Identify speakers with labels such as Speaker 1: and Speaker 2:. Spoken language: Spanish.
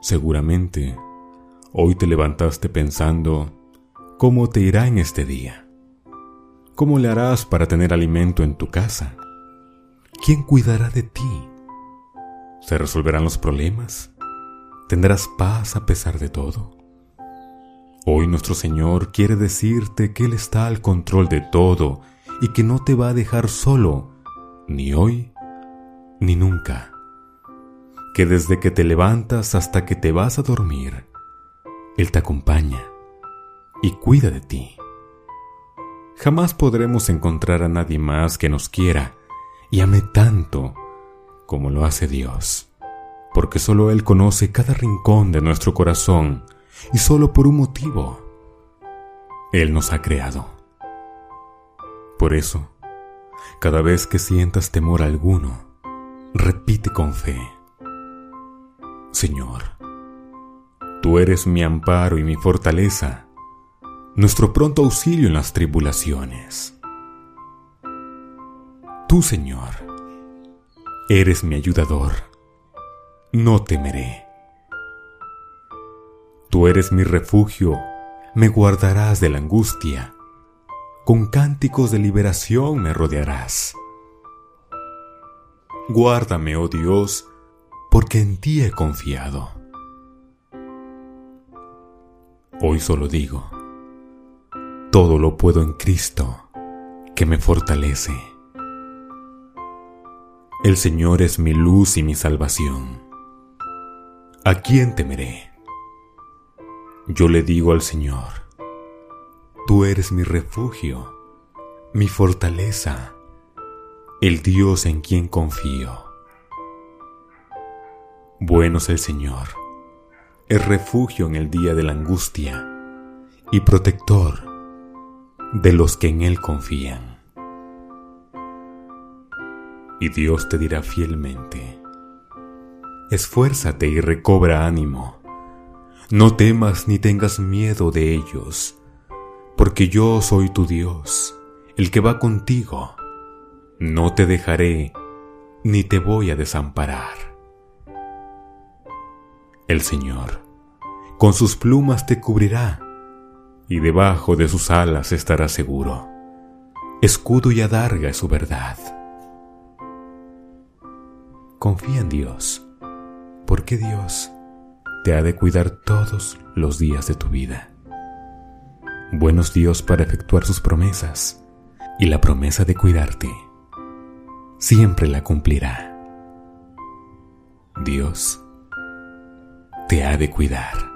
Speaker 1: Seguramente, hoy te levantaste pensando cómo te irá en este día. ¿Cómo le harás para tener alimento en tu casa? ¿Quién cuidará de ti? ¿Se resolverán los problemas? ¿Tendrás paz a pesar de todo? Hoy nuestro Señor quiere decirte que Él está al control de todo y que no te va a dejar solo, ni hoy, ni nunca. Que desde que te levantas hasta que te vas a dormir, Él te acompaña y cuida de ti. Jamás podremos encontrar a nadie más que nos quiera y ame tanto como lo hace Dios, porque solo Él conoce cada rincón de nuestro corazón y solo por un motivo. Él nos ha creado. Por eso, cada vez que sientas temor alguno, repite con fe, Señor, tú eres mi amparo y mi fortaleza, nuestro pronto auxilio en las tribulaciones. Tú, Señor, eres mi ayudador, no temeré. Tú eres mi refugio, me guardarás de la angustia, con cánticos de liberación me rodearás. Guárdame, oh Dios, porque en ti he confiado. Hoy solo digo, todo lo puedo en Cristo, que me fortalece. El Señor es mi luz y mi salvación. ¿A quién temeré? Yo le digo al Señor, Tú eres mi refugio, mi fortaleza, el Dios en quien confío. Bueno es el Señor, es refugio en el día de la angustia y protector de los que en Él confían. Y Dios te dirá fielmente, esfuérzate y recobra ánimo no temas ni tengas miedo de ellos, porque yo soy tu Dios, el que va contigo. No te dejaré, ni te voy a desamparar. El Señor, con sus plumas te cubrirá, y debajo de sus alas estarás seguro. Escudo y adarga es su verdad. Confía en Dios, porque Dios te ha de cuidar todos los días de tu vida. Buenos Dios para efectuar sus promesas, y la promesa de cuidarte siempre la cumplirá. Dios te ha de cuidar.